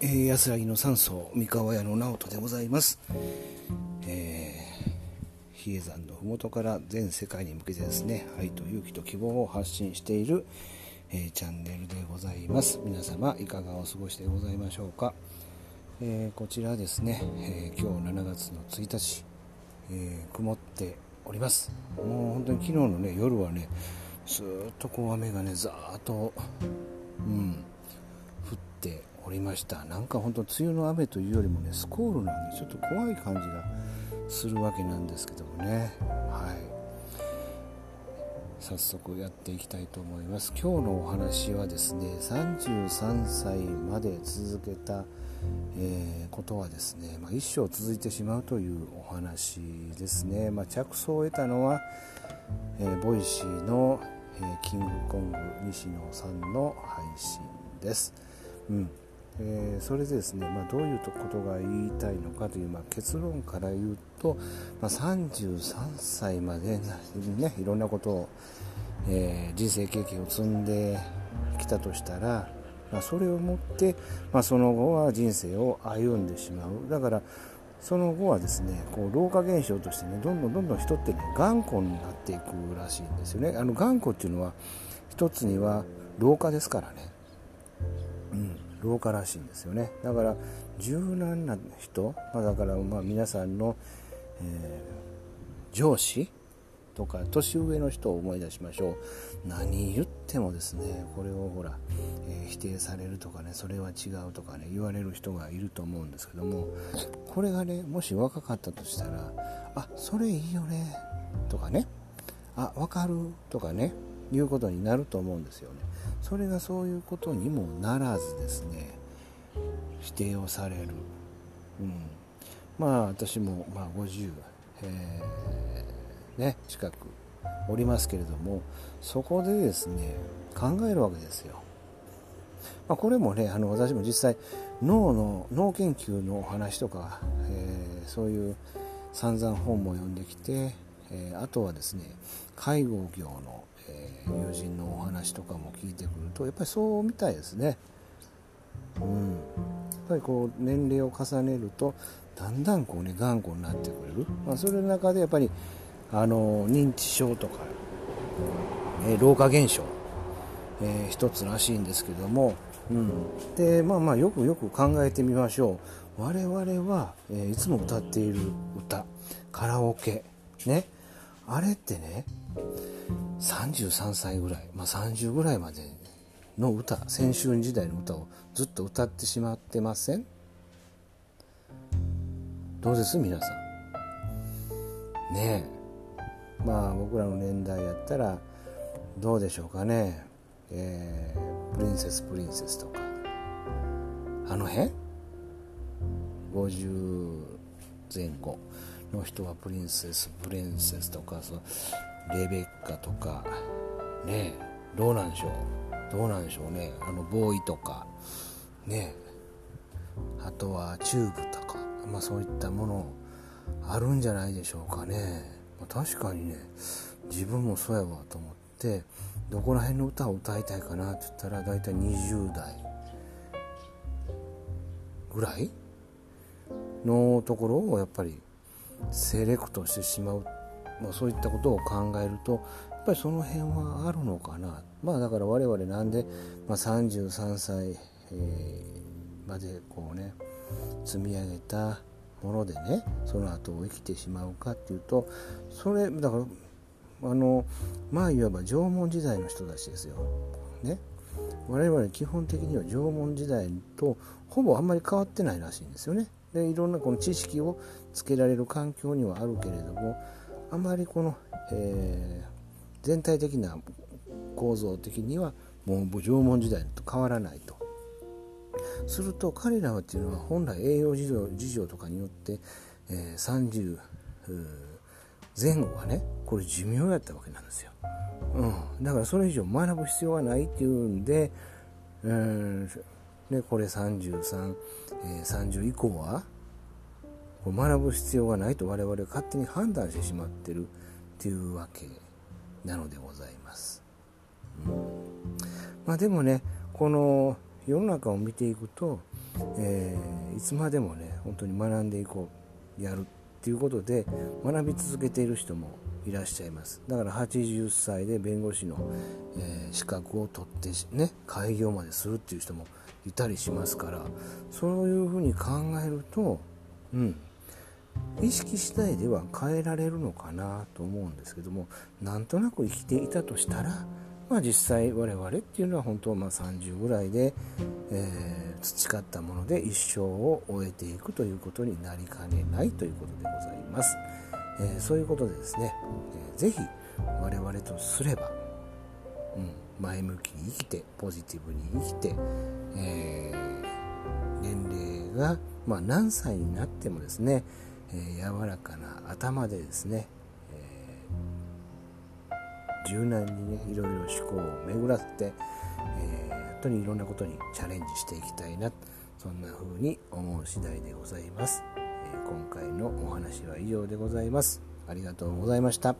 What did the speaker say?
えー、安らぎの山荘三河屋の直人でございます、えー、比叡山の麓から全世界に向けてですね愛と勇気と希望を発信している、えー、チャンネルでございます。皆様いかがお過ごしでございましょうか、え、こちらですね、え今日7月の1日、え曇っております。もう本当に昨日のね夜はねずっとこう雨がねざーっとうんおりました。なんか本当梅雨の雨というよりもねスコールなんでちょっと怖い感じがするわけなんですけどもね。はい。早速やっていきたいと思います。今日のお話はですね33歳まで続けた、えー、ことはですね、まあ、一生続いてしまうというお話ですね、まあ、着想を得たのは、えー、ボイシーの、えー、キングコング西野さんの配信です、うん。えー、それでですね、まあ、どういうことが言いたいのかという、まあ、結論から言うと、まあ、33歳まで、ね、いろんなことを、えー、人生経験を積んできたとしたら、まあ、それをもって、まあ、その後は人生を歩んでしまう。だからその後はですねこう老化現象としてねどんどんどんどん人ってね頑固になっていくらしいんですよね。あの頑固っていうのは一つには老化ですからね。老化らしいんですよね。だから柔軟な人、まあ、だからまあ皆さんの、えー、上司とか年上の人を思い出しましょう。何言ってもですねこれをほら、えー、否定されるとかねそれは違うとかね言われる人がいると思うんですけどもこれがねもし若かったとしたらあそれいいよねとかねあ分かるとかねいうことになると思うんですよね。それがそういうことにもならずですね否定をされる、うん、まあ私もまあ50、えー、ね、近くおりますけれどもそこでですね考えるわけですよ、まあ、これもねあの私も実際脳の脳研究のお話とか、えー、そういう散々本も読んできて、えー、あとはですね介護業の友人のお話とかも聞いてくるとやっぱりそうみたいですね。うん、やっぱりこう年齢を重ねるとだんだんこうね頑固になってくれる、まあ、それの中でやっぱりあの認知症とか、えー、老化現象、えー、一つらしいんですけども、うん、でまあまあよくよく考えてみましょう。我々は、えー、いつも歌っている歌カラオケね。あれってね33歳ぐらい、まあ、30ぐらいまでの歌青春時代の歌をずっと歌ってしまってません？どうです？皆さん。ねえ。まあ僕らの年代やったらどうでしょうかね？えー、プリンセスプリンセスとか。あの辺？50前後。の人はプリンセスプリンセスとかそうレベッカとかねどうなんでしょう？どうなんでしょうね？あのボーイとかねあとはチューブとか、まあ、そういったものあるんじゃないでしょうかね、まあ、確かにね自分もそうやわと思ってどこら辺の歌を歌いたいかなって言ったら大体20代ぐらいのところをやっぱりセレクトしてしまうまあ、そういったことを考えるとやっぱりその辺はあるのかなまあだから我々なんで、まあ、33歳、えー、までこうね積み上げたものでねその後を生きてしまうかっていうとそれだからあのまあいわば縄文時代の人たちですよ。ね我々基本的には縄文時代とほぼあんまり変わってないらしいんですよね。でいろんなこの知識をつけられる環境にはあるけれどもあまりこの、えー、全体的な構造的にはもう縄文時代と変わらないと。すると彼らはっていうのは本来栄養事情事情とかによって、えー、30前後はねこれ寿命やったわけなんですよ、うん、だからそれ以上学ぶ必要はないっていうんで、えーね、これ33、えー、30以降はこ学ぶ必要がないと我々が勝手に判断してしまってるっていうわけなのでございます。うん、まあでもねこの世の中を見ていくと、えー、いつまでもね本当に学んでいこうやるっていうことで学び続けている人もいらっしゃいますだから80歳で弁護士の、えー、資格を取ってね開業までするっていう人もいたりしますからそういうふうに考えるとうん意識次第では変えられるのかなと思うんですけどもなんとなく生きていたとしたらまあ、実際我々っていうのは本当まあ30ぐらいで、えー、培ったもので一生を終えていくということになりかねないということでございます、えー、そういうことでですね、えー、我々とすれば、うん、前向きに生きてポジティブに生きて、えー、年齢が、まあ、何歳になってもですね、えー、柔らかな頭でですね柔軟にねいろいろ思考を巡らせて、えー、本当にいろんなことにチャレンジしていきたいなそんな風に思う次第でございます、え、今回のお話は以上でございます。ありがとうございました。